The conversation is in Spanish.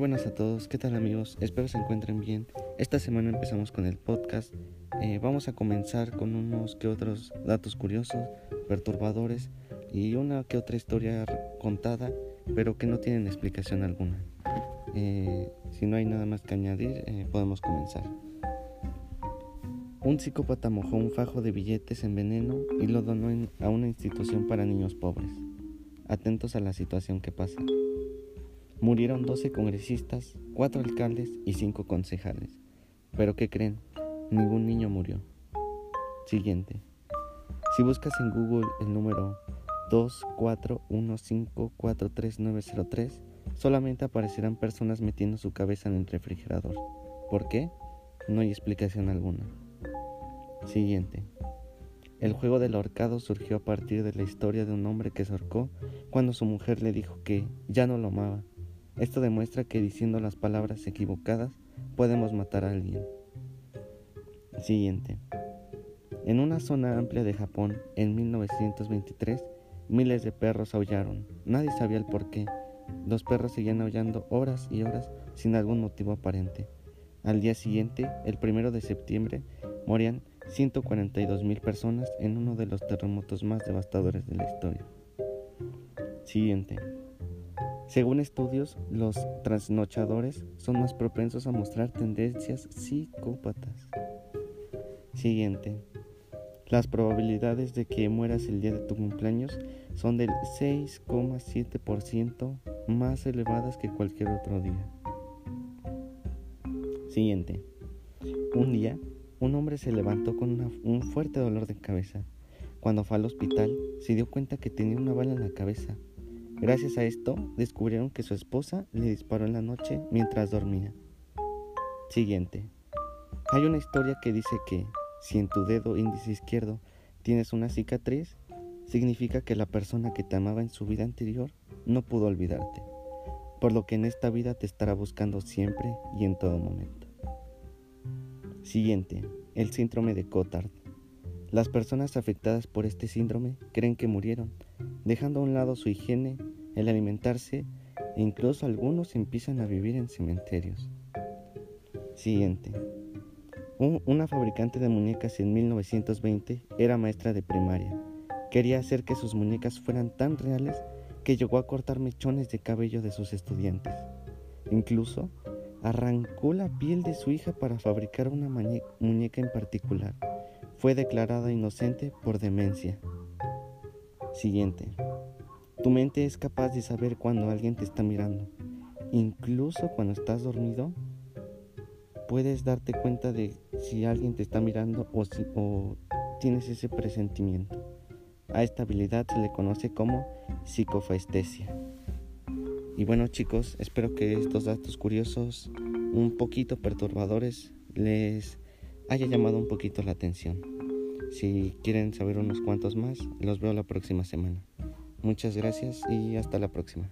buenas a todos, ¿qué tal amigos? Espero se encuentren bien. Esta semana empezamos con el podcast. Eh, vamos a comenzar con unos que otros datos curiosos, perturbadores y una que otra historia contada, pero que no tienen explicación alguna. Eh, si no hay nada más que añadir, eh, podemos comenzar. Un psicópata mojó un fajo de billetes en veneno y lo donó a una institución para niños pobres. Atentos a la situación que pasa. Murieron 12 congresistas, 4 alcaldes y 5 concejales. Pero ¿qué creen? Ningún niño murió. Siguiente. Si buscas en Google el número 241543903, solamente aparecerán personas metiendo su cabeza en el refrigerador. ¿Por qué? No hay explicación alguna. Siguiente. El juego del ahorcado surgió a partir de la historia de un hombre que se ahorcó cuando su mujer le dijo que ya no lo amaba esto demuestra que diciendo las palabras equivocadas podemos matar a alguien. Siguiente. En una zona amplia de Japón, en 1923, miles de perros aullaron. Nadie sabía el por qué. Los perros seguían aullando horas y horas sin algún motivo aparente. Al día siguiente, el primero de septiembre, morían 142 mil personas en uno de los terremotos más devastadores de la historia. Siguiente. Según estudios, los trasnochadores son más propensos a mostrar tendencias psicópatas. Siguiente. Las probabilidades de que mueras el día de tu cumpleaños son del 6,7% más elevadas que cualquier otro día. Siguiente. Un día, un hombre se levantó con un fuerte dolor de cabeza. Cuando fue al hospital, se dio cuenta que tenía una bala en la cabeza Gracias a esto, descubrieron que su esposa le disparó en la noche mientras dormía. Siguiente. Hay una historia que dice que si en tu dedo índice izquierdo tienes una cicatriz, significa que la persona que te amaba en su vida anterior no pudo olvidarte, por lo que en esta vida te estará buscando siempre y en todo momento. Siguiente, el síndrome de Cotard. Las personas afectadas por este síndrome creen que murieron, dejando a un lado su higiene, el alimentarse e incluso algunos empiezan a vivir en cementerios. Siguiente. una fabricante de muñecas en 1920 era maestra de primaria. Quería hacer que sus muñecas fueran tan reales que llegó a cortar mechones de cabello de sus estudiantes. Incluso arrancó la piel de su hija para fabricar una muñeca en particular fue declarada inocente por demencia. Siguiente. Tu mente es capaz de saber cuando alguien te está mirando. Incluso cuando estás dormido, puedes darte cuenta de si alguien te está mirando o, si, tienes ese presentimiento. A esta habilidad se le conoce como psicofestesia. Y bueno chicos, espero que estos datos curiosos, un poquito perturbadores, les haya llamado un poquito la atención. Si quieren saber unos cuantos más, los veo la próxima semana. Muchas gracias y hasta la próxima.